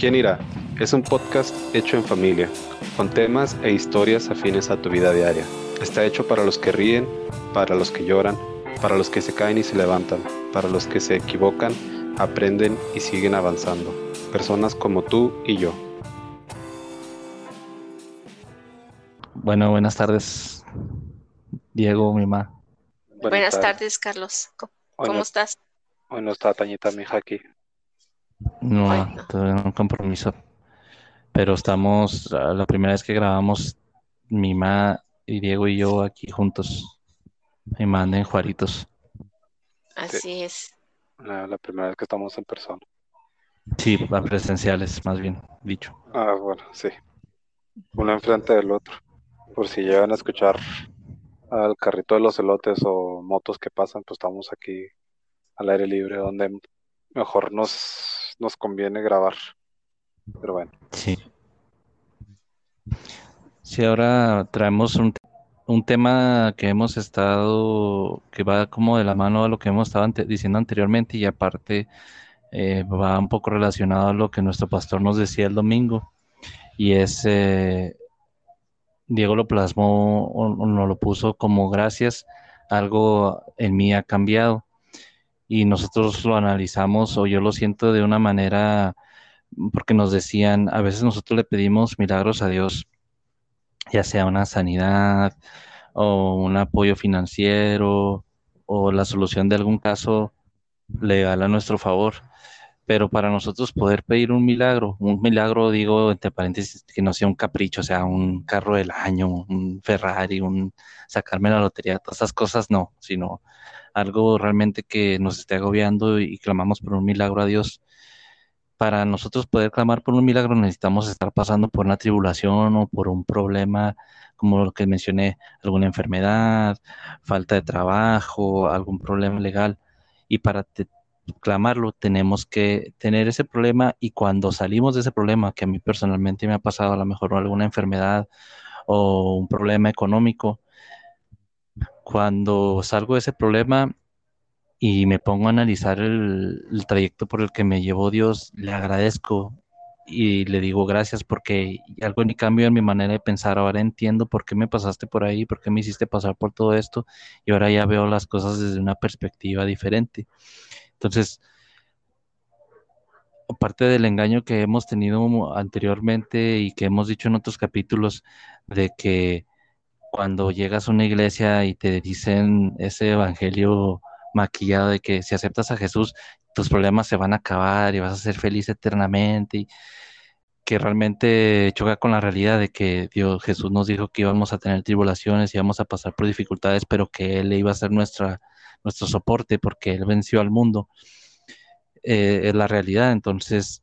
¿Quién irá? Es un podcast hecho en familia, con temas e historias afines a tu vida diaria. Está hecho para los que ríen, para los que lloran, para los que se caen y se levantan, para los que se equivocan, aprenden y siguen avanzando. Personas como tú y yo. Bueno, buenas tardes, Diego, mi mamá. Buenas, tardes. Carlos. ¿Cómo, estás? Bueno, está Tañita, mi hija aquí. No, todavía no un compromiso. Pero estamos, la primera vez que grabamos, mi mamá y Diego y yo aquí juntos. Mi mamá en Juaritos. Así es. La, primera vez que estamos en persona. Sí, presenciales, más bien dicho. Ah, bueno, sí. Uno enfrente del otro. Por si llegan a escuchar al carrito de los elotes o motos que pasan, pues estamos aquí al aire libre, donde mejor nos nos conviene grabar. Pero bueno. Sí. Sí, ahora traemos un, un tema que hemos estado, que va como de la mano a lo que hemos estado diciendo anteriormente y aparte eh, va un poco relacionado a lo que nuestro pastor nos decía el domingo. Y es, eh, Diego lo plasmó o, nos lo puso como gracias, algo en mí ha cambiado y nosotros lo analizamos o yo lo siento de una manera porque nos decían, a veces nosotros le pedimos milagros a Dios, ya sea una sanidad o un apoyo financiero o la solución de algún caso legal a nuestro favor. Pero para nosotros poder pedir un milagro, un milagro digo entre paréntesis que no sea un capricho, o sea, un carro del año, un Ferrari, un sacarme la lotería, todas esas cosas no, sino algo realmente que nos esté agobiando y clamamos por un milagro a Dios. Para nosotros poder clamar por un milagro necesitamos estar pasando por una tribulación o por un problema, como lo que mencioné, alguna enfermedad, falta de trabajo, algún problema legal. Y para clamarlo tenemos que tener ese problema y cuando salimos de ese problema, que a mí personalmente me ha pasado a lo mejor alguna enfermedad o un problema económico, cuando salgo de ese problema y me pongo a analizar el, trayecto por el que me llevó Dios, le agradezco y le digo gracias porque algo ni cambio en mi manera de pensar. Ahora entiendo por qué me pasaste por ahí, por qué me hiciste pasar por todo esto y ahora ya veo las cosas desde una perspectiva diferente. Entonces, aparte del engaño que hemos tenido anteriormente y que hemos dicho en otros capítulos de que cuando llegas a una iglesia y te dicen ese evangelio maquillado de que si aceptas a Jesús, tus problemas se van a acabar y vas a ser feliz eternamente y que realmente choca con la realidad de que Dios Jesús nos dijo que íbamos a tener tribulaciones y íbamos a pasar por dificultades, pero que Él iba a ser nuestra, nuestro soporte porque Él venció al mundo. Eh, es la realidad. Entonces,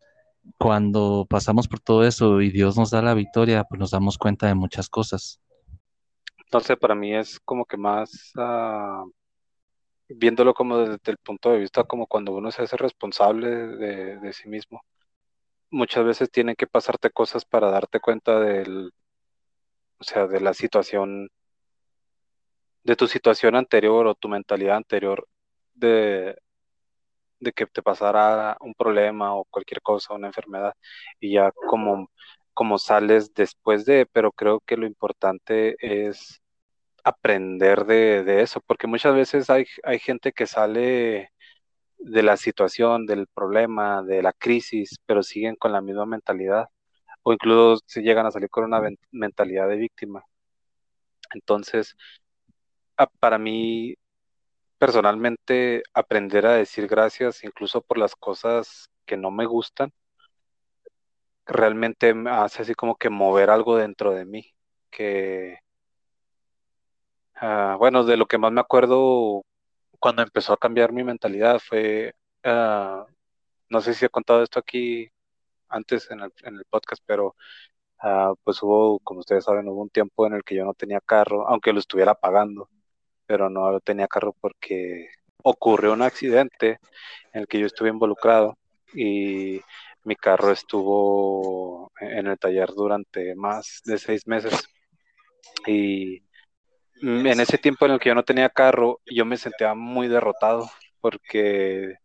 cuando pasamos por todo eso y Dios nos da la victoria, pues nos damos cuenta de muchas cosas. Entonces, para mí es como que más ah, viéndolo como desde el punto de vista como cuando uno se hace responsable de, sí mismo. Muchas veces tienen que pasarte cosas para darte cuenta del, o sea, de la situación, de tu situación anterior o tu mentalidad anterior de, de que te pasara un problema o cualquier cosa, una enfermedad, y ya como como sales después de, pero creo que lo importante es aprender de, eso, porque muchas veces hay, hay gente que sale de la situación, del problema, de la crisis, pero siguen con la misma mentalidad, o incluso se llegan a salir con una mentalidad de víctima. Entonces, para mí, personalmente, aprender a decir gracias, incluso por las cosas que no me gustan, realmente me hace así como que mover algo dentro de mí, que, ah, bueno, de lo que más me acuerdo cuando empezó a cambiar mi mentalidad fue, ah, no sé si he contado esto aquí antes en el, en el podcast, pero ah, pues hubo, como ustedes saben, hubo un tiempo en el que yo no tenía carro, aunque lo estuviera pagando, pero no tenía carro porque ocurrió un accidente en el que yo estuve involucrado y mi carro estuvo en el taller durante más de seis meses. Y en ese tiempo en el que yo no tenía carro, yo me sentía muy derrotado porque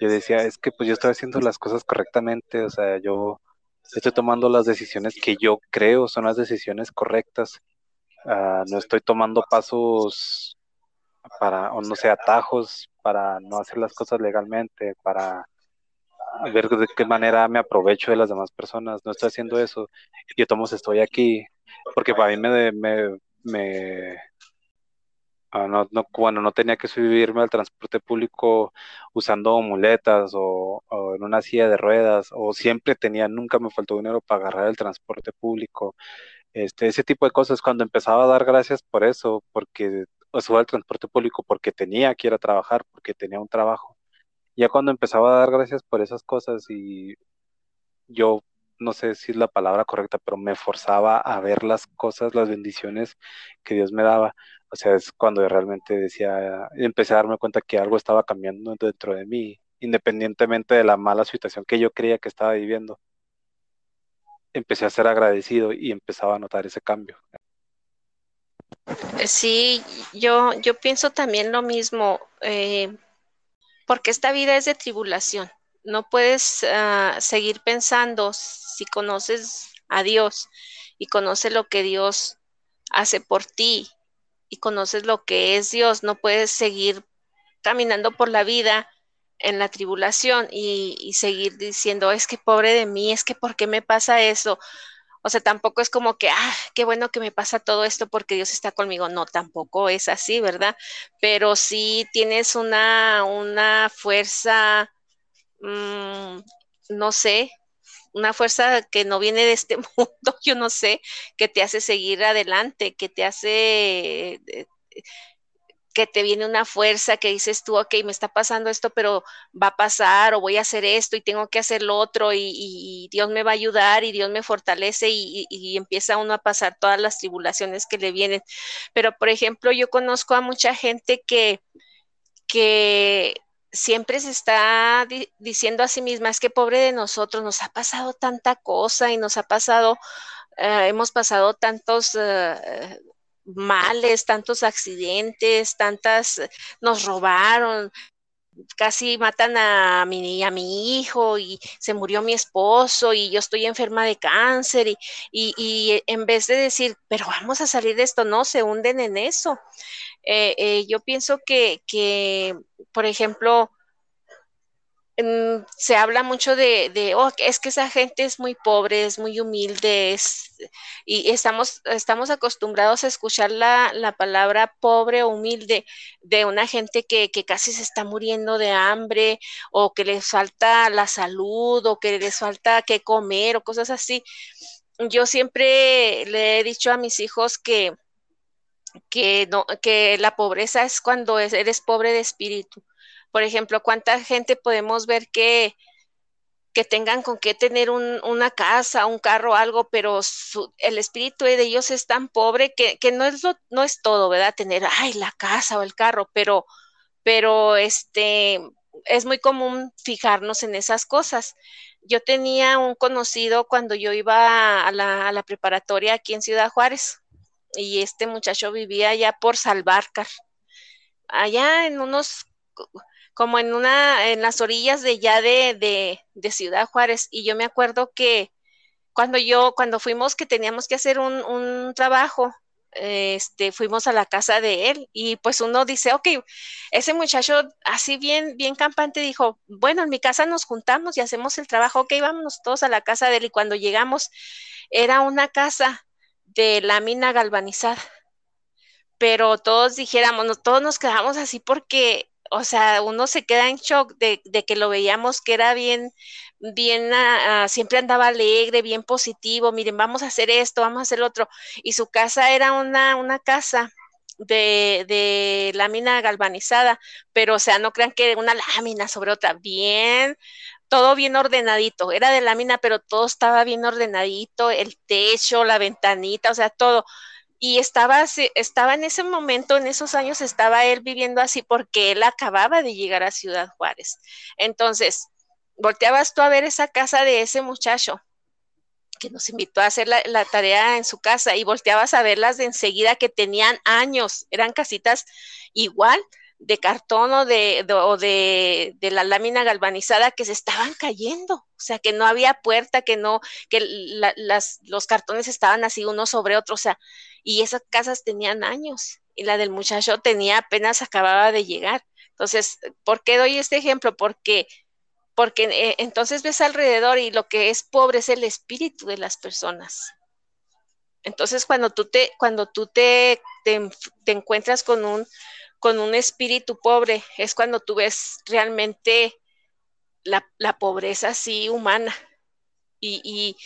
yo decía, es que pues yo estoy haciendo las cosas correctamente, o sea, yo estoy tomando las decisiones que yo creo son las decisiones correctas. Ah, no estoy tomando pasos para, o no sé, atajos para no hacer las cosas legalmente, para ver de qué manera me aprovecho de las demás personas. No estoy haciendo eso. Yo tomo estoy aquí, porque para mí me, me, Ah, no, no, bueno, no tenía que subirme al transporte público usando muletas o, en una silla de ruedas, o siempre tenía, nunca me faltó dinero para agarrar el transporte público. Este, ese tipo de cosas, cuando empezaba a dar gracias por eso, porque subía al transporte público, porque tenía que ir a trabajar, porque tenía un trabajo. Ya cuando empezaba a dar gracias por esas cosas y yo no sé si es la palabra correcta, pero me forzaba a ver las cosas, las bendiciones que Dios me daba. O sea, es cuando realmente decía, empecé a darme cuenta que algo estaba cambiando dentro de mí, independientemente de la mala situación que yo creía que estaba viviendo. Empecé a ser agradecido y empezaba a notar ese cambio. Sí, yo, yo pienso también lo mismo, eh, porque esta vida es de tribulación. No puedes ah, seguir pensando si conoces a Dios y conoces lo que Dios hace por ti y conoces lo que es Dios, no puedes seguir caminando por la vida en la tribulación y, seguir diciendo, es que pobre de mí, es que ¿por qué me pasa eso? O sea, tampoco es como que, ah, qué bueno que me pasa todo esto porque Dios está conmigo. No, tampoco es así, ¿verdad? Pero sí tienes una, una fuerza, mm, no sé, una fuerza que no viene de este mundo, yo no sé, que te hace seguir adelante, que te hace, eh, que te viene una fuerza que dices tú, ok, me está pasando esto, pero va a pasar o voy a hacer esto y tengo que hacer lo otro y, Dios me va a ayudar y Dios me fortalece y, empieza uno a pasar todas las tribulaciones que le vienen. Pero, por ejemplo, yo conozco a mucha gente que, que siempre se está diciendo a sí misma, es que pobre de nosotros, nos ha pasado tanta cosa y nos ha pasado, eh, hemos pasado tantos eh, males, tantos accidentes, tantas, nos robaron, casi matan a mi, a mi hijo y se murió mi esposo y yo estoy enferma de cáncer y, y, en vez de decir, pero vamos a salir de esto, no, se hunden en eso. Eh, eh, yo pienso que, que, por ejemplo, se habla mucho de, oh, es que esa gente es muy pobre, es muy humilde, y estamos, estamos acostumbrados a escuchar la, la, palabra pobre o humilde de una gente que, que, casi se está muriendo de hambre, o que les falta la salud, o que les falta qué comer, o cosas así. Yo siempre le he dicho a mis hijos que, que, no, que la pobreza es cuando eres pobre de espíritu por ejemplo, ¿cuánta gente podemos ver que, que tengan con qué tener una casa, un carro, algo, pero el espíritu de ellos es tan pobre que, no, es no es todo, ¿verdad? Tener, ay, la casa o el carro, pero, pero este, es muy común fijarnos en esas cosas. Yo tenía un conocido cuando yo iba a la, a la preparatoria aquí en Ciudad Juárez y este muchacho vivía allá por Salvarcar, allá en unos como en una, en las orillas de ya de, de, Ciudad Juárez. Y yo me acuerdo que cuando yo, cuando fuimos que teníamos que hacer un, un trabajo, este, fuimos a la casa de él y pues uno dice, ok, ese muchacho así bien, bien campante dijo, bueno, en mi casa nos juntamos y hacemos el trabajo, ok, vámonos todos a la casa de él y cuando llegamos era una casa de lámina galvanizada, pero todos dijéramos, todos nos quedamos así porque o sea, uno se queda en shock de, que lo veíamos que era bien, bien, ah, siempre andaba alegre, bien positivo, miren, vamos a hacer esto, vamos a hacer otro. Y su casa era una, una casa de, de lámina galvanizada, pero o sea, no crean que una lámina sobre otra, bien, todo bien ordenadito, era de lámina, pero todo estaba bien ordenadito, el techo, la ventanita, o sea, todo y estaba, estaba en ese momento, en esos años, estaba él viviendo así porque él acababa de llegar a Ciudad Juárez. Entonces, volteabas tú a ver esa casa de ese muchacho que nos invitó a hacer la, tarea en su casa y volteabas a verlas de enseguida que tenían años, eran casitas igual, de cartón o de, o de, de, la lámina galvanizada que se estaban cayendo, o sea, que no había puerta, que no, que las, los cartones estaban así uno sobre otro, o sea, y esas casas tenían años y la del muchacho tenía apenas acababa de llegar. Entonces, ¿por qué doy este ejemplo? Porque porque eh, entonces ves alrededor y lo que es pobre es el espíritu de las personas. Entonces, cuando tú te, cuando tú te, te, encuentras con un, con un espíritu pobre, es cuando tú ves realmente la, pobreza así humana. Y,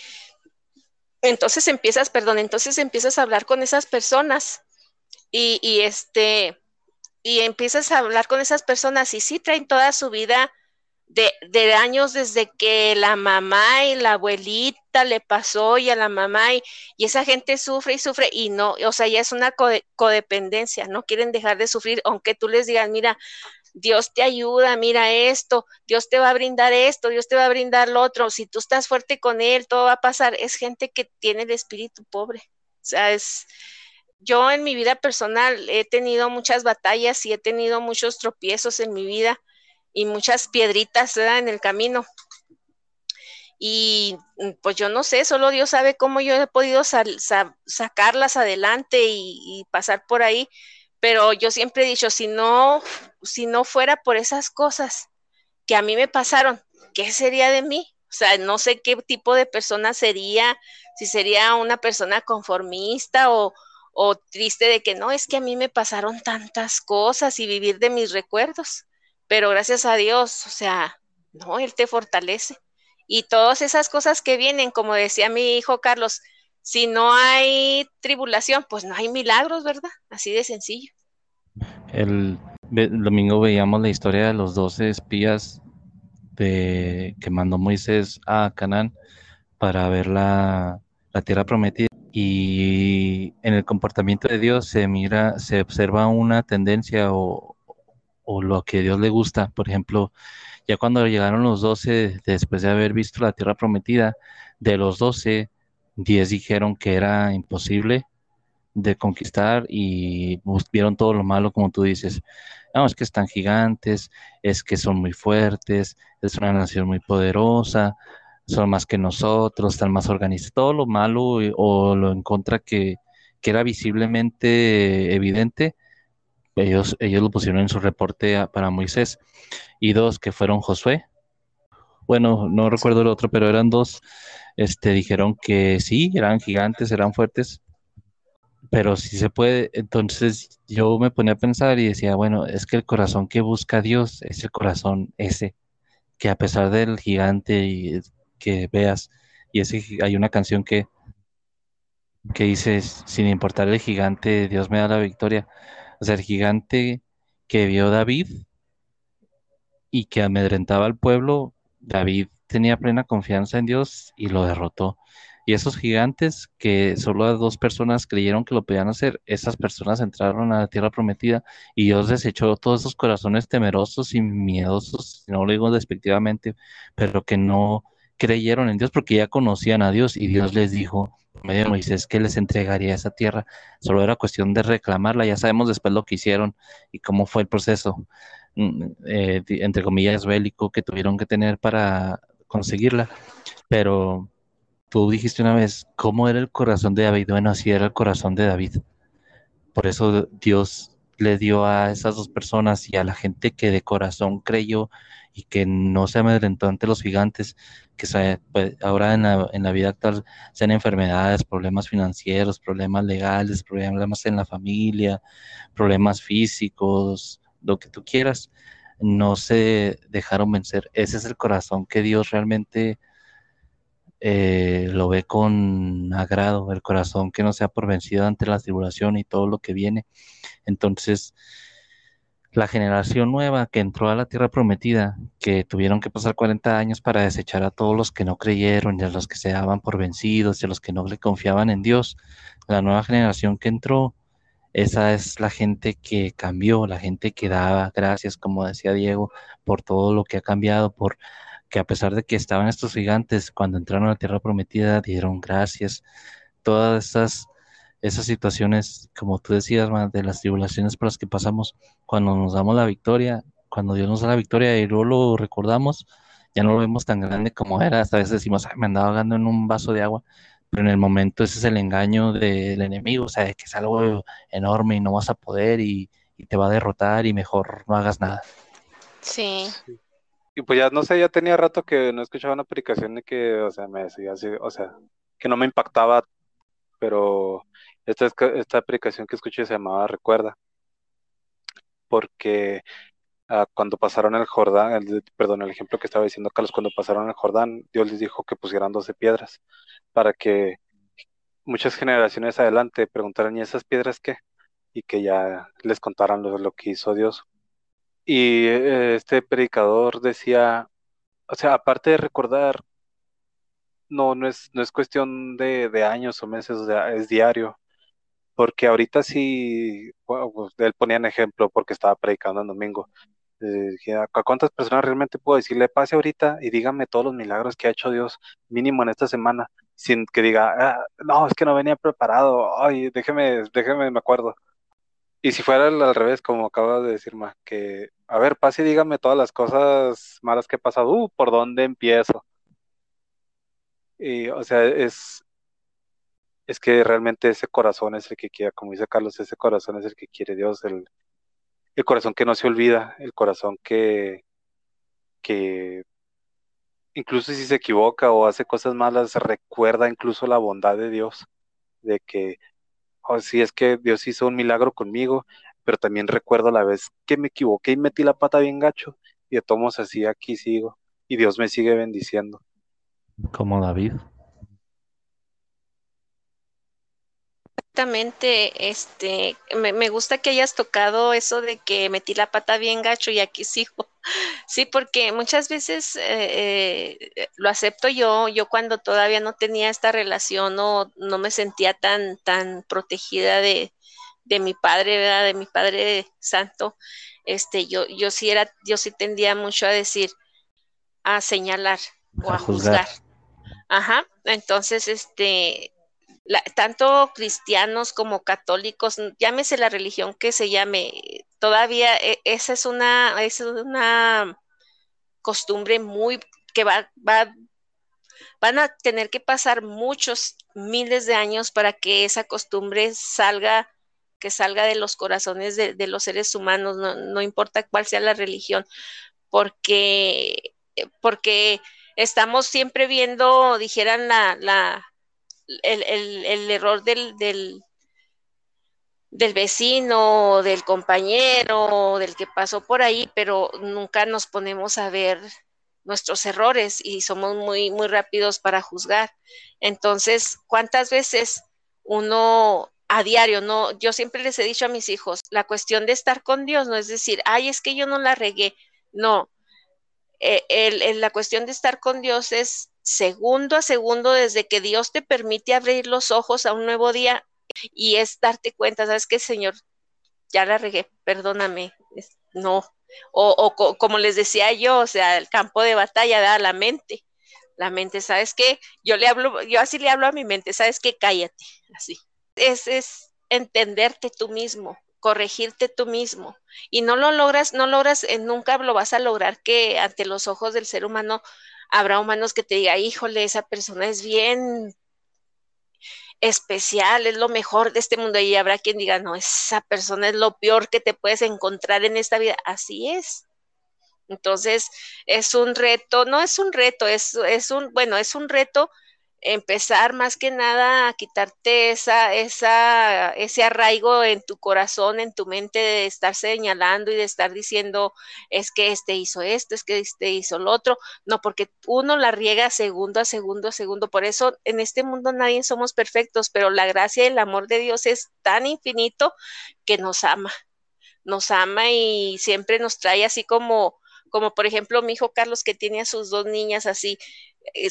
entonces empiezas, perdón, entonces empiezas a hablar con esas personas y, este, y empiezas a hablar con esas personas y sí traen toda su vida de, años desde que la mamá y la abuelita le pasó y a la mamá y, esa gente sufre y sufre y no, o sea, ya es una codependencia, no quieren dejar de sufrir, aunque tú les digas, mira, Dios te ayuda, mira esto, Dios te va a brindar esto, Dios te va a brindar lo otro, si tú estás fuerte con Él, todo va a pasar. Es gente que tiene el espíritu pobre. O sea, es, yo en mi vida personal he tenido muchas batallas y he tenido muchos tropiezos en mi vida y muchas piedritas en el camino. Y mm, pues yo no sé, solo Dios sabe cómo yo he podido sacarlas adelante y, pasar por ahí, pero yo siempre he dicho, si no, si no fuera por esas cosas que a mí me pasaron, ¿qué sería de mí? O sea, no sé qué tipo de persona sería, si sería una persona conformista o, o triste de que no, es que a mí me pasaron tantas cosas y vivir de mis recuerdos pero gracias a Dios, o sea, no, Él te fortalece. Y todas esas cosas que vienen, como decía mi hijo Carlos, si no hay tribulación, pues no hay milagros, ¿verdad? Así de sencillo. El, domingo veíamos la historia de los doce espías de, que mandó Moisés a Canaán para ver la, tierra prometida. Y en el comportamiento de Dios se mira, se observa una tendencia o lo que Dios le gusta. Por ejemplo, ya cuando llegaron los doce, después de haber visto la tierra prometida, de los doce, diez dijeron que era imposible de conquistar y vieron todo lo malo, como tú dices. No, es que están gigantes, es que son muy fuertes, es una nación muy poderosa, son más que nosotros, están más organizados, todo lo malo o lo en contra que, que era visiblemente evidente, ellos, ellos lo pusieron en su reporte para Moisés. Y dos que fueron Josué. Bueno, no recuerdo el otro, pero eran dos. Este, dijeron que sí, eran gigantes, eran fuertes, pero si se puede. Entonces yo me ponía a pensar y decía, bueno, es que el corazón que busca Dios es el corazón ese, que a pesar del gigante y que veas, y ese, hay una canción que, que dice, sin importar el gigante, Dios me da la victoria. O sea, el gigante que vio David y que amedrentaba al pueblo, David tenía plena confianza en Dios y lo derrotó. Y esos gigantes que solo dos personas creyeron que lo podían hacer, esas personas entraron a la tierra prometida y Dios desechó todos esos corazones temerosos y miedosos, no lo digo despectivamente, pero que no creyeron en Dios porque ya conocían a Dios y Dios les dijo, medio Moisés que les entregaría esa tierra. Solo era cuestión de reclamarla. Ya sabemos después lo que hicieron y cómo fue el proceso, eh, entre comillas, bélico que tuvieron que tener para conseguirla. Pero tú dijiste una vez, ¿cómo era el corazón de David? Bueno, así era el corazón de David. Por eso Dios le dio a esas dos personas y a la gente que de corazón creyó y que no se amedrentó ante los gigantes, que pues, ahora en la, en la, vida actual sean enfermedades, problemas financieros, problemas legales, problemas en la familia, problemas físicos, lo que tú quieras, no se dejaron vencer. Ese es el corazón que Dios realmente eh, lo ve con agrado, el corazón que no sea por vencido ante la tribulación y todo lo que viene. Entonces, la generación nueva que entró a la tierra prometida, que tuvieron que pasar 40 años para desechar a todos los que no creyeron y a los que se daban por vencidos y a los que no le confiaban en Dios, la nueva generación que entró, esa es la gente que cambió, la gente que daba gracias, como decía Diego, por todo lo que ha cambiado, por que a pesar de que estaban estos gigantes, cuando entraron a la tierra prometida, dieron gracias. Todas esas esas situaciones, como tú decías, de las tribulaciones por las que pasamos, cuando nos damos la victoria, cuando Dios nos da la victoria y luego lo recordamos, ya no lo vemos tan grande como era. Hasta a veces decimos, me andaba ahogando en un vaso de agua, pero en el momento ese es el engaño del enemigo, o sea, de que es algo enorme y no vas a poder y, y te va a derrotar y mejor no hagas nada. Sí. Y pues ya no sé, ya tenía rato que no escuchaba una predicación de que, o sea, me decía así, o sea, que no me impactaba, pero esta, esta aplicación que escuché se llamaba Recuerda, porque cuando pasaron el Jordán, el, perdón, el ejemplo que estaba diciendo Carlos, cuando pasaron el Jordán, Dios les dijo que pusieran 12 piedras para que muchas generaciones adelante preguntaran, ¿y esas piedras qué? Y que ya les contaran lo, que hizo Dios. Y eh, este predicador decía, o sea, aparte de recordar, no, no es, no es cuestión de, de años o meses, es diario porque ahorita sí, pues, él ponía un ejemplo porque estaba predicando en domingo. ¿A cuántas personas realmente puedo decirle, pase ahorita y dígame todos los milagros que ha hecho Dios mínimo en esta semana, sin que diga, ah, no, es que no venía preparado, ay, déjeme, déjeme, me acuerdo. Y si fuera al, revés, como acaba de decir, Ma, que, a ver, pase y dígame todas las cosas malas que he pasado, uh, ¿por dónde empiezo? Y, o sea, es, es que realmente ese corazón es el que quiere, como dice Carlos, ese corazón es el que quiere Dios, el, el corazón que no se olvida, el corazón que, que incluso si se equivoca o hace cosas malas, recuerda incluso la bondad de Dios, de que, oh, sí, es que Dios hizo un milagro conmigo, pero también recuerdo la vez que me equivoqué y metí la pata bien gacho, y de todos así aquí sigo, y Dios me sigue bendiciendo. Como David. Exactamente, este, me, gusta que hayas tocado eso de que metí la pata bien gacho y aquí sigo. Sí, porque muchas veces eh, eh, lo acepto yo, yo cuando todavía no tenía esta relación o no, me sentía tan, tan protegida de, de mi padre, ¿verdad? De mi padre santo, este, yo, yo sí era, yo sí tendía mucho a decir, a señalar o a, juzgar. Ajá, entonces, este, tanto cristianos como católicos, llámese la religión que se llame, todavía e, esa es una, es una costumbre muy que va, va, van a tener que pasar muchos miles de años para que esa costumbre salga, que salga de los corazones de, los seres humanos, no, importa cuál sea la religión, porque, porque estamos siempre viendo, dijeran la, la el, error del, del, del vecino, del compañero, del que pasó por ahí, pero nunca nos ponemos a ver nuestros errores y somos muy, muy rápidos para juzgar. Entonces, ¿cuántas veces uno a diario, no, yo siempre les he dicho a mis hijos, la cuestión de estar con Dios no es decir, ay, es que yo no la regué, no, eh, la cuestión de estar con Dios es segundo a segundo desde que Dios te permite abrir los ojos a un nuevo día y es darte cuenta, sabes que Señor, ya la regué, perdóname, no. O, como les decía yo, o sea, el campo de batalla da la mente. La mente, ¿sabes qué? Yo le hablo, yo así le hablo a mi mente, ¿sabes qué? Cállate, así. Es, es entenderte tú mismo, corregirte tú mismo. Y no lo logras, no logras, eh, nunca lo vas a lograr que ante los ojos del ser humano habrá humanos que te diga, híjole, esa persona es bien especial, es lo mejor de este mundo. Y habrá quien diga, no, esa persona es lo peor que te puedes encontrar en esta vida. Así es. Entonces, es un reto, no es un reto, es, es un, bueno, es un reto empezar más que nada a quitarte esa, esa, ese arraigo en tu corazón, en tu mente de estar señalando y de estar diciendo es que este hizo esto, es que este hizo lo otro, no, porque uno la riega segundo a segundo a segundo, por eso en este mundo nadie somos perfectos, pero la gracia y el amor de Dios es tan infinito que nos ama, nos ama y siempre nos trae así como como por ejemplo mi hijo Carlos que tiene a sus dos niñas así,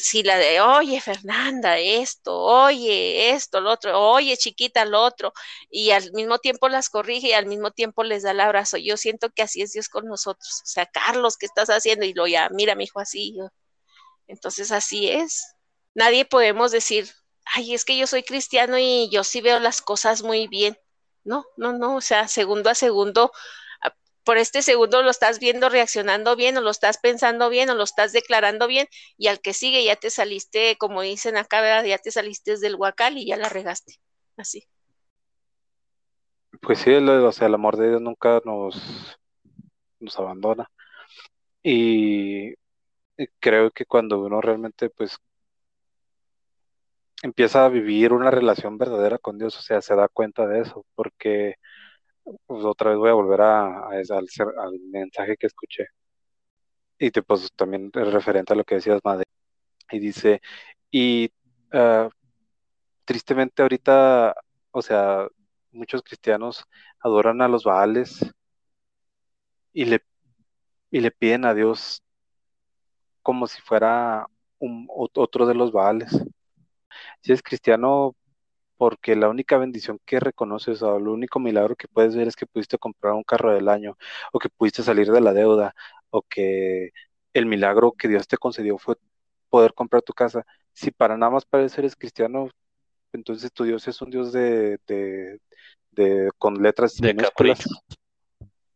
si la de, oye Fernanda, esto, oye esto, lo otro, oye chiquita, lo otro, y al mismo tiempo las corrige y al mismo tiempo les da el abrazo. Yo siento que así es Dios con nosotros. O sea, Carlos, ¿qué estás haciendo? Y lo ya, mira, mi hijo, así. Entonces así es. Nadie podemos decir, ay, es que yo soy cristiano y yo sí veo las cosas muy bien. No, no, no, o sea, segundo a segundo, por este segundo lo estás viendo reaccionando bien o lo estás pensando bien o lo estás declarando bien y al que sigue ya te saliste, como dicen acá, ya te saliste del huacal y ya la regaste. Así. Pues sí, o sea, el amor de Dios nunca nos, nos abandona. Y creo que cuando uno realmente pues empieza a vivir una relación verdadera con Dios, o sea, se da cuenta de eso, porque pues, otra vez voy a volver al, mensaje que escuché. Y te, pues también referente a lo que decías, Madre. Y dice, y uh, tristemente ahorita, o sea, muchos cristianos adoran a los Baales y le, y le piden a Dios como si fuera un, otro de los Baales. Si es cristiano, porque la única bendición que reconoces o el único milagro que puedes ver es que pudiste comprar un carro del año o que pudiste salir de la deuda o que el milagro que Dios te concedió fue poder comprar tu casa. Si para nada más parecer eres cristiano, entonces tu Dios es un Dios de, de, con letras minúsculas.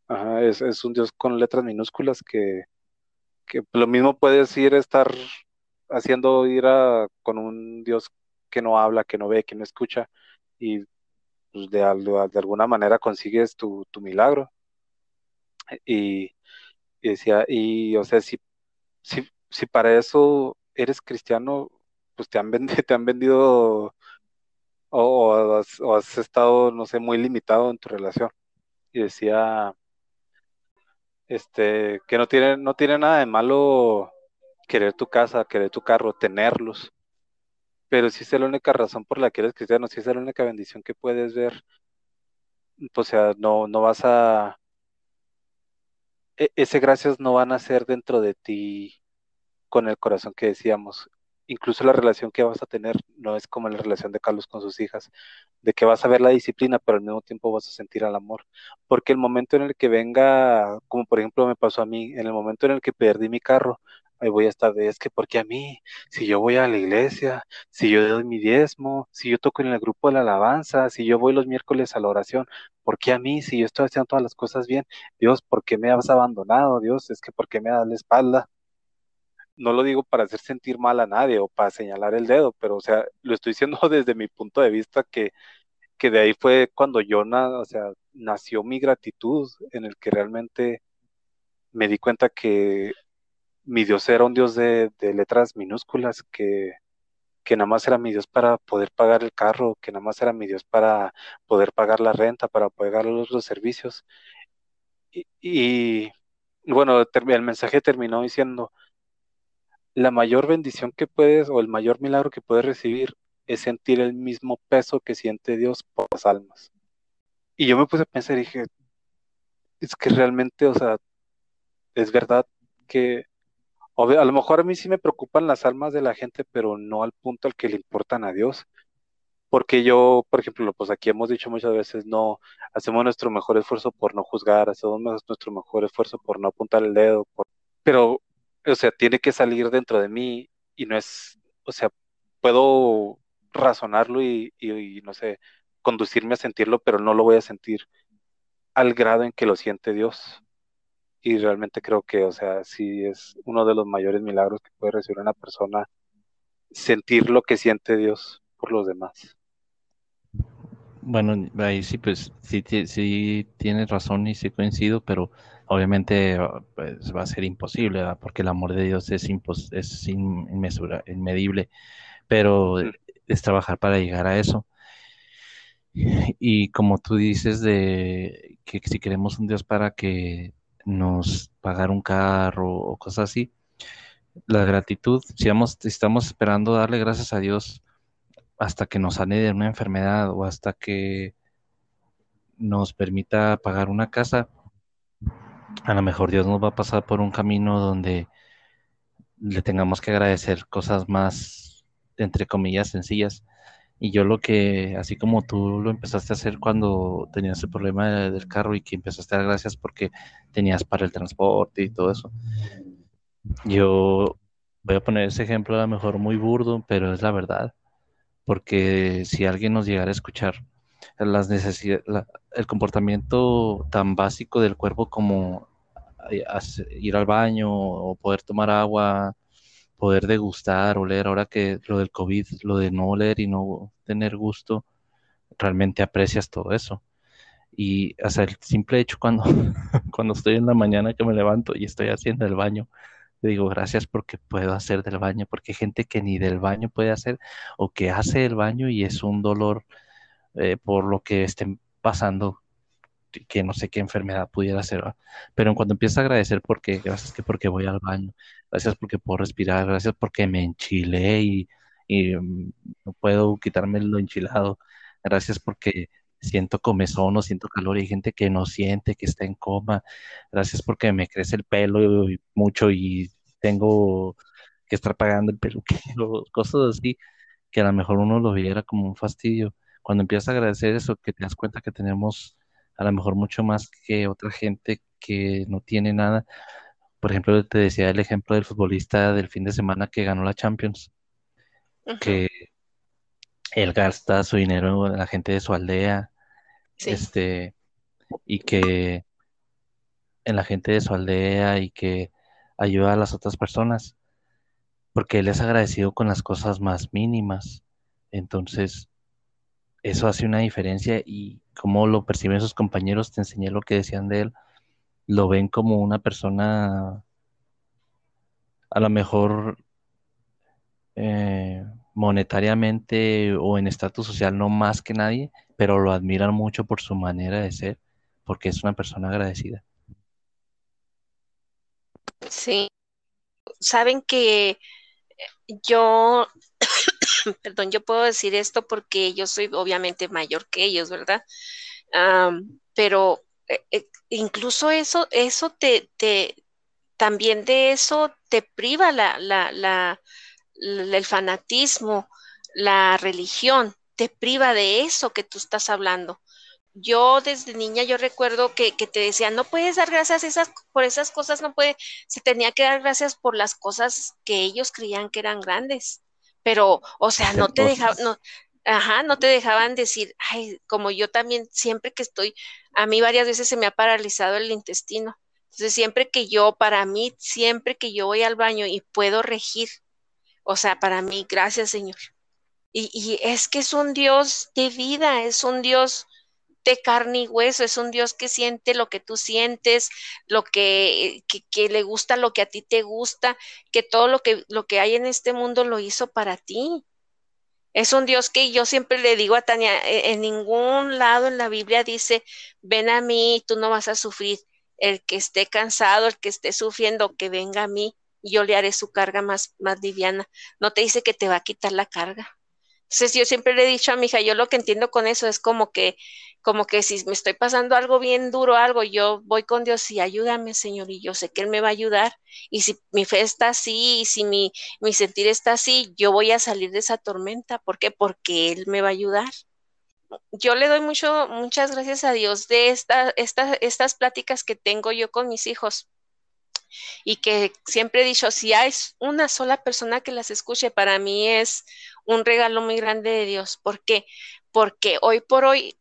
Ajá, es, es, un Dios con letras minúsculas que, que lo mismo puede decir estar haciendo ir a, con un Dios que no habla, que no ve, que no escucha, y pues, de, de, alguna manera consigues tu, milagro. Y, decía, y o sea, si, si, para eso eres cristiano, pues te han vendido, te han vendido o, has, estado, no sé, muy limitado en tu relación. Y decía, este, que no tiene, no tiene nada de malo querer tu casa, querer tu carro, tenerlos. Pero si es la única razón por la que eres cristiano, si es la única bendición que puedes ver, o sea, no, no vas a, e, ese gracias no van a ser dentro de ti con el corazón que decíamos incluso la relación que vas a tener no es como la relación de Carlos con sus hijas, de que vas a ver la disciplina, pero al mismo tiempo vas a sentir el amor. Porque el momento en el que venga, como por ejemplo me pasó a mí, en el momento en el que perdí mi carro, ahí voy a estar de, es que porque a mí, si yo voy a la iglesia, si yo doy mi diezmo, si yo toco en el grupo de la alabanza, si yo voy los miércoles a la oración, ¿por qué a mí, si yo estoy haciendo todas las cosas bien? Dios, ¿por qué me has abandonado? Dios, es que ¿por qué me das la espalda? no lo digo para hacer sentir mal a nadie o para señalar el dedo, pero o sea, lo estoy diciendo desde mi punto de vista que, que de ahí fue cuando yo, o nació mi gratitud en el que realmente me di cuenta que mi Dios era un Dios de, letras minúsculas, que, que nada más era mi Dios para poder pagar el carro, que nada más era mi Dios para poder pagar la renta, para pagar los, los servicios. Y, y bueno, el mensaje terminó diciendo, la mayor bendición que puedes o el mayor milagro que puedes recibir es sentir el mismo peso que siente Dios por las almas. Y yo me puse a pensar y dije, es que realmente, o sea, es verdad que a lo mejor a mí sí me preocupan las almas de la gente, pero no al punto al que le importan a Dios. Porque yo, por ejemplo, pues aquí hemos dicho muchas veces, no, hacemos nuestro mejor esfuerzo por no juzgar, hacemos nuestro mejor esfuerzo por no apuntar el dedo, pero o sea, tiene que salir dentro de mí y no es, o sea, puedo razonarlo y, no sé, conducirme a sentirlo, pero no lo voy a sentir al grado en que lo siente Dios. Y realmente creo que, o sea, sí es uno de los mayores milagros que puede recibir una persona, sentir lo que siente Dios por los demás. Bueno, ahí sí, pues sí, sí tienes razón y sí coincido, pero obviamente pues, va a ser imposible, porque el amor de Dios es, es inmesura, inmedible, pero es trabajar para llegar a eso. Y como tú dices, de que si queremos un Dios para que nos pagar un carro o cosas así, la gratitud, si estamos esperando darle gracias a Dios hasta que nos sane de una enfermedad o hasta que nos permita pagar una casa, a lo mejor Dios nos va a pasar por un camino donde le tengamos que agradecer cosas más, entre comillas, sencillas. Y yo lo que, así como tú lo empezaste a hacer cuando tenías el problema del carro y que empezaste a dar gracias porque tenías para el transporte y todo eso, yo voy a poner ese ejemplo a lo mejor muy burdo, pero es la verdad. porque si alguien nos llegara a escuchar las necesidades, el comportamiento tan básico del cuerpo como eh, ir al baño o poder tomar agua, poder degustar, oler, ahora que lo del COVID, lo de no oler y no tener gusto, realmente aprecias todo eso. Y hasta el simple hecho cuando, cuando estoy en la mañana que me levanto y estoy haciendo el baño, digo gracias porque puedo hacer del baño, porque hay gente que ni del baño puede hacer o que hace el baño y es un dolor eh, por lo que estén pasando, que no sé qué enfermedad pudiera ser. Pero en cuanto empiezo a agradecer porque, gracias que porque voy al baño, gracias porque puedo respirar, gracias porque me enchilé y, mm, no puedo quitarme lo enchilado, gracias porque siento comezón o siento calor y hay gente que no siente, que está en coma. Gracias porque me crece el pelo mucho y tengo que estar pagando el peluquero, cosas así, que a lo mejor uno lo viera como un fastidio. Cuando empiezas a agradecer eso, que te das cuenta que tenemos a lo mejor mucho más que otra gente que no tiene nada. Por ejemplo, te decía el ejemplo del futbolista del fin de semana que ganó la Champions, que él gasta su dinero en la gente de su aldea, este, y que en la gente de su aldea y que ayuda a las otras personas, porque él es agradecido con las cosas más mínimas. Entonces, eso hace una diferencia y como lo perciben sus compañeros, te enseñé lo que decían de él, lo ven como una persona a lo mejor eh, monetariamente o en estatus social no más que nadie, pero lo admiran mucho por su manera de ser, porque es una persona agradecida. Sí, saben que yo, perdón, yo puedo decir esto porque yo soy obviamente mayor que ellos, ¿verdad? pero eh, eh, incluso eso, eso te, te, también de eso te priva la, la, la, el fanatismo, la religión, te priva de eso que tú estás hablando. Yo desde niña yo recuerdo que, te decían, no puedes dar gracias esas, por esas cosas, no puede, se tenía que dar gracias por las cosas que ellos creían que eran grandes. Pero, o sea, no te dejaban, no, ajá, no te dejaban decir, ay, como yo también, siempre que estoy, a mí varias veces se me ha paralizado el intestino. Entonces, siempre que yo, para mí, siempre que yo voy al baño y puedo regir, o sea, para mí, gracias Señor. Y, es que es un Dios de vida, es un Dios de carne y hueso, es un Dios que siente lo que tú sientes, lo que, que, le gusta lo que a ti te gusta, que todo lo que, lo que hay en este mundo lo hizo para ti. Es un Dios que yo siempre le digo a Tania, e, en ningún lado en la Biblia dice, ven a mí, tú no vas a sufrir. El que esté cansado, el que esté sufriendo, que venga a mí yo le haré su carga más, más liviana. No te dice que te va a quitar la carga. Entonces yo siempre le he dicho a mi hija, yo lo que entiendo con eso es como que, como que si me estoy pasando algo bien duro, algo, yo voy con Dios y ayúdame, Señor, y yo sé que Él me va a ayudar. Y si mi fe está así, y si mi, mi sentir está así, yo voy a salir de esa tormenta. ¿Por qué? Porque Él me va a ayudar. Yo le doy mucho, muchas gracias a Dios de esta, esta, estas pláticas que tengo yo con mis hijos y que siempre he dicho, si hay una sola persona que las escuche, para mí es un regalo muy grande de Dios. ¿Por qué? Porque hoy por hoy,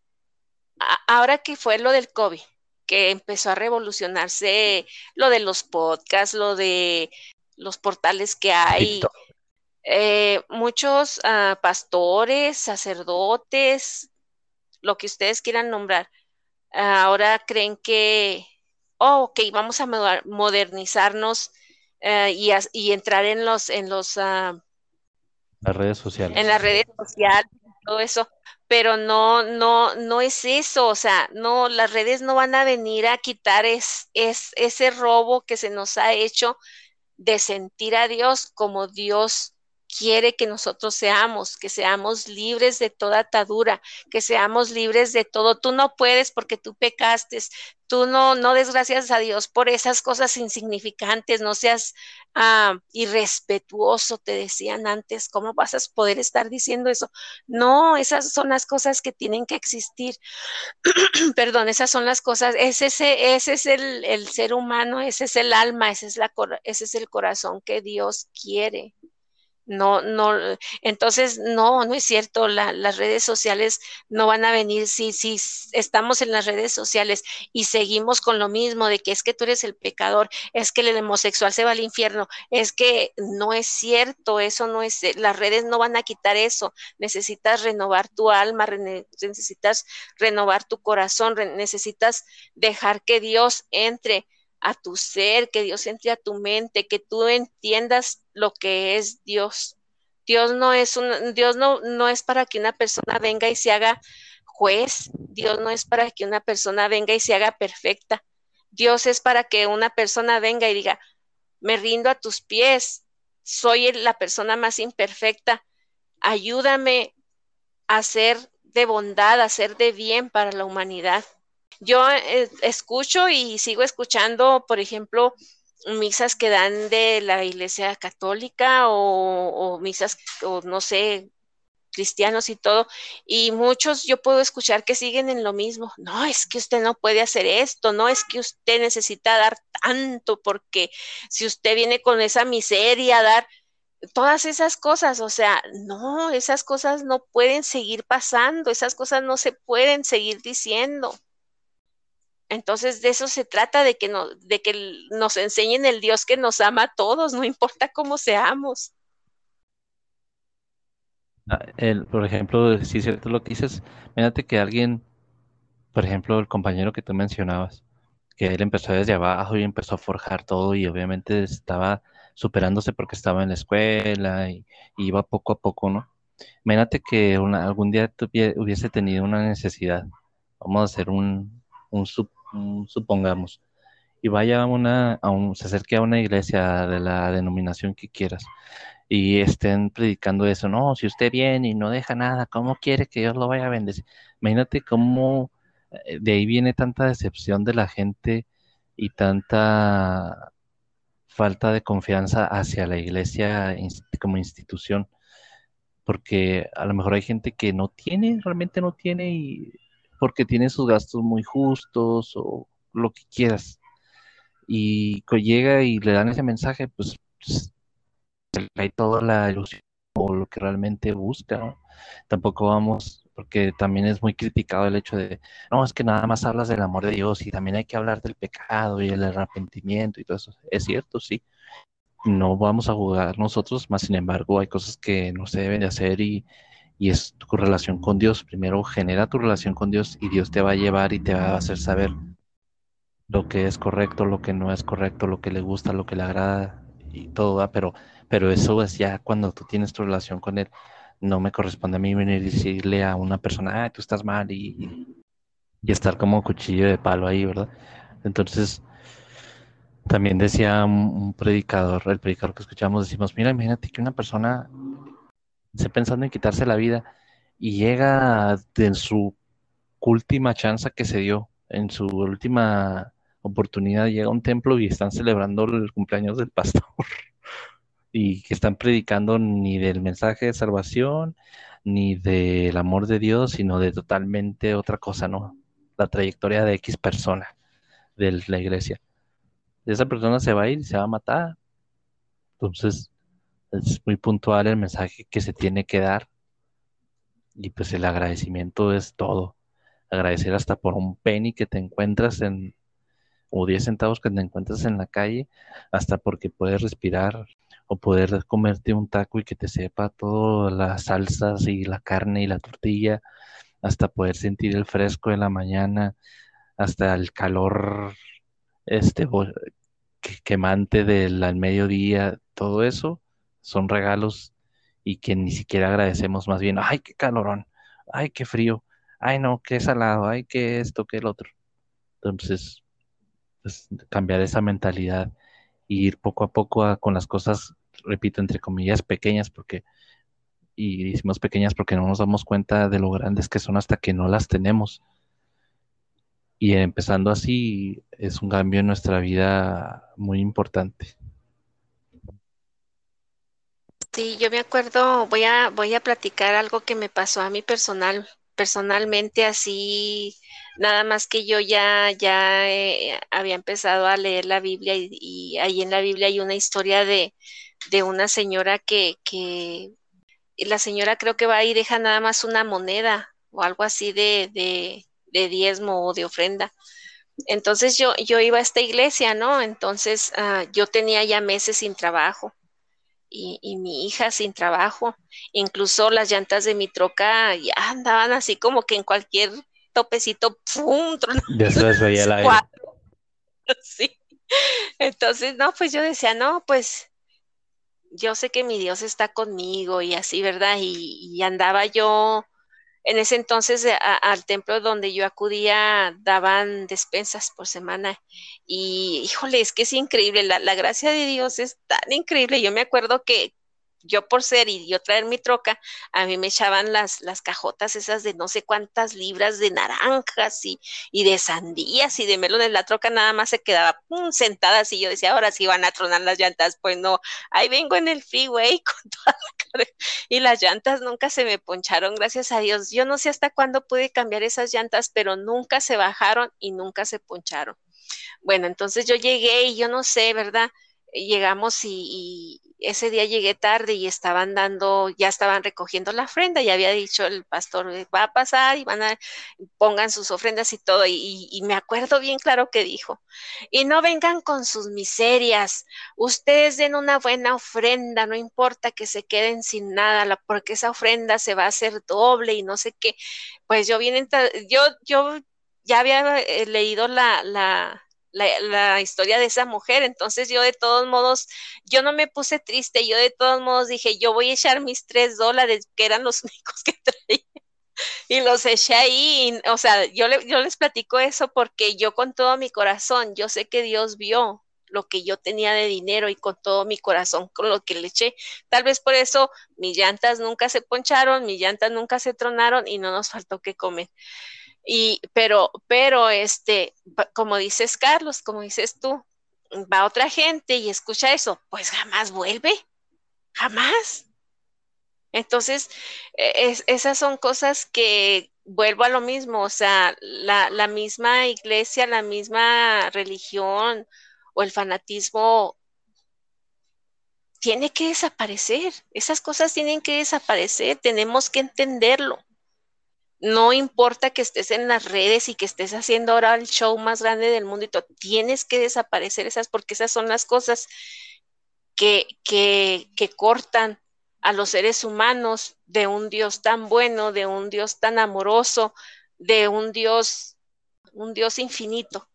ahora que fue lo del COVID, que empezó a revolucionarse lo de los podcasts, lo de los portales que hay, eh, muchos ah, pastores, sacerdotes, lo que ustedes quieran nombrar, ahora creen que oh, ok, vamos a modernizarnos eh, y, entrar en los, en los, ah, las redes sociales. En las redes sociales, todo eso, pero no, no, no es eso, o sea, no, las redes no van a venir a quitar es, es, ese robo que se nos ha hecho de sentir a Dios como Dios quiere que nosotros seamos, que seamos libres de toda atadura, que seamos libres de todo. Tú no puedes porque tú pecaste, tú no, no desgracias a Dios por esas cosas insignificantes, no seas ah, irrespetuoso, te decían antes, ¿cómo vas a poder estar diciendo eso? No, esas son las cosas que tienen que existir. Perdón, esas son las cosas, ese, ese, ese es el, el, ser humano, ese es el alma, ese es, la, ese es el corazón que Dios quiere No, no, entonces no, no es cierto, las redes sociales no van a venir si, si estamos en las redes sociales y seguimos con lo mismo de que es que tú eres el pecador, es que el homosexual se va al infierno, es que no es cierto, eso no es, las redes no van a quitar eso, necesitas renovar tu alma, necesitas renovar tu corazón, necesitas dejar que Dios entre a tu ser, que Dios entre a tu mente, que tú entiendas lo que es Dios. Dios no es un, Dios no, no es para que una persona venga y se haga juez. Dios no es para que una persona venga y se haga perfecta. Dios es para que una persona venga y diga, me rindo a tus pies, soy la persona más imperfecta, ayúdame a ser de bondad, a ser de bien para la humanidad yo eh, escucho y sigo escuchando, por ejemplo, misas que dan de la iglesia católica o, misas, o no sé, cristianos y todo, y muchos yo puedo escuchar que siguen en lo mismo. No, es que usted no puede hacer esto, no es que usted necesita dar tanto, porque si usted viene con esa miseria a dar todas esas cosas, o sea, no, esas cosas no pueden seguir pasando, esas cosas no se pueden seguir diciendo. Entonces de eso se trata, de que, no, de que nos enseñen el Dios que nos ama a todos, no importa cómo seamos. Ah, por ejemplo, si es cierto lo que dices, fíjate que alguien, por ejemplo, el compañero que tú mencionabas, que él empezó desde abajo y empezó a forjar todo y obviamente estaba superándose porque estaba en la escuela y, iba poco a poco, ¿no? Imagínate que algún día hubiese tenido una necesidad, vamos a hacer un, un, sub, supongamos, y vaya a una, a un, se acerque a una iglesia de la denominación que quieras y estén predicando eso, no, si usted viene y no deja nada, ¿cómo quiere que Dios lo vaya a bendecir? Imagínate cómo eh, de ahí viene tanta decepción de la gente y tanta falta de confianza hacia la iglesia como institución, porque a lo mejor hay gente que no tiene, realmente no tiene y porque tiene sus gastos muy justos o lo que quieras. Y llega y le dan ese mensaje, pues, pues cae toda la ilusión o lo que realmente busca, ¿no? Tampoco vamos, porque también es muy criticado el hecho de, no, es que nada más hablas del amor de Dios y también hay que hablar del pecado y el arrepentimiento y todo eso. Es cierto, sí. No vamos a jugar nosotros, más sin embargo hay cosas que no se deben de hacer y, y es tu relación con Dios. Primero genera tu relación con Dios y Dios te va a llevar y te va a hacer saber lo que es correcto, lo que no es correcto, lo que le gusta, lo que le agrada y todo, pero, pero eso es ya cuando tú tienes tu relación con Él. No me corresponde a mí venir y decirle a una persona, ah, tú estás mal y, y estar como cuchillo de palo ahí, ¿verdad? Entonces, también decía un, predicador, el predicador que escuchamos, decimos, mira, imagínate que una persona esté pensando en quitarse la vida y llega en su última chance que se dio, en su última oportunidad, llega a un templo y están celebrando el cumpleaños del pastor y que están predicando ni del mensaje de salvación, ni del amor de Dios, sino de totalmente otra cosa, ¿no? La trayectoria de X persona de la iglesia. Esa persona se va a ir se va a matar. Entonces, es muy puntual el mensaje que se tiene que dar y pues el agradecimiento es todo. Agradecer hasta por un penny que te encuentras en, o 10 centavos que te encuentras en la calle, hasta porque puedes respirar o poder comerte un taco y que te sepa todas las salsas y la carne y la tortilla, hasta poder sentir el fresco de la mañana, hasta el calor este quemante del al mediodía, todo eso son regalos y que ni siquiera agradecemos más bien, ay, qué calorón, ay, qué frío, ay, no, qué salado, ay, qué esto, qué el otro. Entonces, pues, cambiar esa mentalidad e ir poco a poco con las cosas, repito, entre comillas, pequeñas, porque, y decimos pequeñas porque no nos damos cuenta de lo grandes que son hasta que no las tenemos. Y empezando así, es un cambio en nuestra vida muy importante. Sí, yo me acuerdo, voy a, voy a platicar algo que me pasó a mí personal. personalmente así, nada más que yo ya, ya eh, había empezado a leer la Biblia y, ahí en la Biblia hay una historia de, de una señora que, que, la señora creo que va y deja nada más una moneda o algo así de, de, diezmo o de ofrenda. Entonces yo, yo iba a esta iglesia, ¿no? Entonces uh, yo tenía ya meses sin trabajo y, y, mi hija sin trabajo. Incluso las llantas de mi troca ya andaban así como que en cualquier topecito, ¡pum! Las veía la Sí. Entonces, no, pues yo decía, no, pues yo sé que mi Dios está conmigo y así, ¿verdad? Y, y andaba yo en ese entonces al templo donde yo acudía daban despensas por semana y híjole, es que es increíble, la gracia de Dios es tan increíble. Yo me acuerdo que yo por ser y yo traer mi troca, a mí me echaban las, las cajotas esas de no sé cuántas libras de naranjas y, y de sandías y de melones. La troca nada más se quedaba pum, sentada así. Yo decía, ahora sí van a tronar las llantas. Pues no, ahí vengo en el freeway con toda la. Y las llantas nunca se me poncharon, gracias a Dios. Yo no sé hasta cuándo pude cambiar esas llantas, pero nunca se bajaron y nunca se poncharon. Bueno, entonces yo llegué y yo no sé, ¿verdad? Llegamos y, ese día llegué tarde y estaban dando, ya estaban recogiendo la ofrenda, ya había dicho el pastor, eh, va a pasar y van a, pongan sus ofrendas y todo, y, y, me acuerdo bien claro que dijo, y no vengan con sus miserias, ustedes den una buena ofrenda, no importa que se queden sin nada, porque esa ofrenda se va a hacer doble y no sé qué, pues yo bien, yo, yo ya había eh, leído la, la, la, historia de esa mujer. Entonces yo de todos modos, yo no me puse triste, yo de todos modos dije, yo voy a echar mis tres dólares, que eran los únicos que traía. Y los eché ahí, o sea, yo, yo les platico eso porque yo con todo mi corazón, yo sé que Dios vio lo que yo tenía de dinero y con todo mi corazón con lo que le eché. Tal vez por eso mis llantas nunca se poncharon, mis llantas nunca se tronaron y no nos faltó que comer. Y, pero, pero, este, como dices Carlos, como dices tú, va otra gente y escucha eso, pues jamás vuelve, jamás. Entonces, e, esas son cosas que vuelvo a lo mismo, o sea, la, la misma iglesia, la misma religión o el fanatismo tiene que desaparecer. Esas cosas tienen que desaparecer, tenemos que entenderlo. No importa que estés en las redes y que estés haciendo ahora el show más grande del mundo y todo, tienes que desaparecer esas porque esas son las cosas que, que, que cortan a los seres humanos de un Dios tan bueno, de un Dios tan amoroso, de un Dios, un Dios infinito.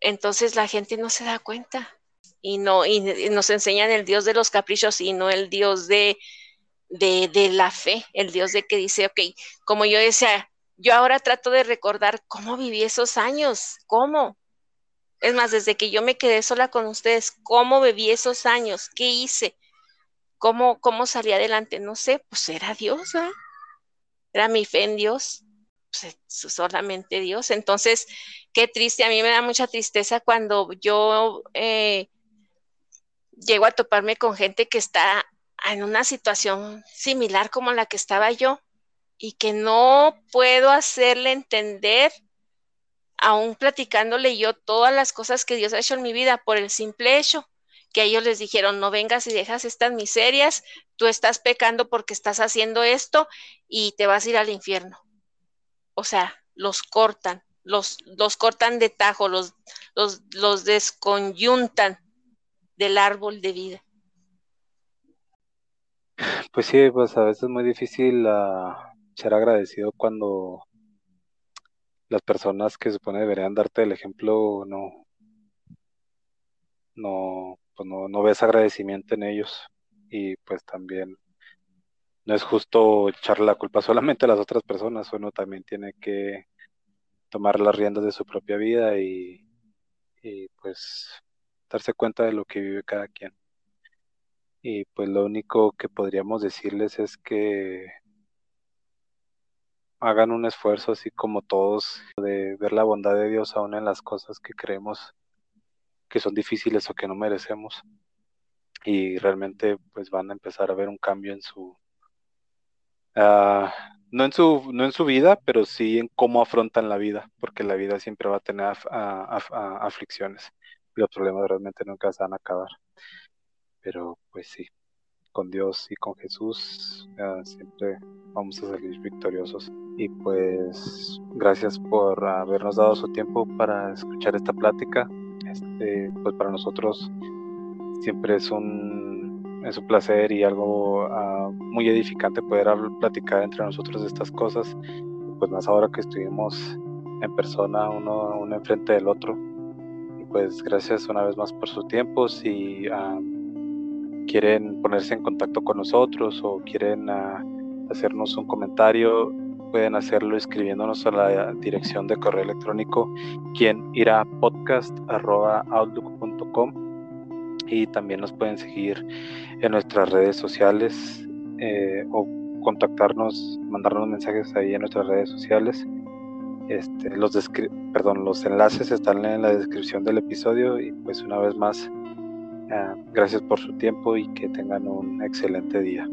Entonces la gente no se da cuenta y no, y nos enseñan el Dios de los caprichos y no el Dios de, de, de, la fe, el Dios de que dice, ok, como yo decía, yo ahora trato de recordar cómo viví esos años, cómo. Es más, desde que yo me quedé sola con ustedes, cómo viví esos años, qué hice, cómo, cómo salí adelante, no sé, pues era Dios, ¿eh? era mi fe en Dios, pues, solamente Dios. Entonces, qué triste, a mí me da mucha tristeza cuando yo eh, llego a toparme con gente que está en una situación similar como la que estaba yo y que no puedo hacerle entender, aún platicándole yo todas las cosas que Dios ha hecho en mi vida por el simple hecho que ellos les dijeron, no vengas y dejas estas miserias, tú estás pecando porque estás haciendo esto y te vas a ir al infierno. O sea, los cortan, los, los cortan de tajo, los, los, los desconyuntan del árbol de vida. Pues sí, pues a veces es muy difícil uh, ser agradecido cuando las personas que supone deberían darte el ejemplo no, no, pues no, no ves agradecimiento en ellos y pues también no es justo echarle la culpa solamente a las otras personas, uno también tiene que tomar las riendas de su propia vida y, y pues darse cuenta de lo que vive cada quien. Y pues lo único que podríamos decirles es que hagan un esfuerzo así como todos de ver la bondad de Dios aún en las cosas que creemos que son difíciles o que no merecemos. Y realmente pues van a empezar a ver un cambio en su uh, no en su, no en su vida, pero sí en cómo afrontan la vida, porque la vida siempre va a tener aflicciones y los problemas realmente nunca se van a acabar. Pero pues sí, con Dios y con Jesús siempre vamos a salir victoriosos. Y pues gracias por habernos dado su tiempo para escuchar esta plática. Este, pues para nosotros siempre es un, es un placer y algo ah, muy edificante poder platicar entre nosotros de estas cosas. Pues más ahora que estuvimos en persona, uno, uno enfrente del otro. Y pues gracias una vez más por su tiempo. Si ah, quieren ponerse en contacto con nosotros o quieren ah, hacernos un comentario, pueden hacerlo escribiéndonos a la dirección de correo electrónico quien irá podcast.outlook.com y también nos pueden seguir en nuestras redes sociales eh, o contactarnos, mandarnos mensajes ahí en nuestras redes sociales. Este, los, perdón, los enlaces están en la descripción del episodio y pues una vez más, ah, gracias por su tiempo y que tengan un excelente día.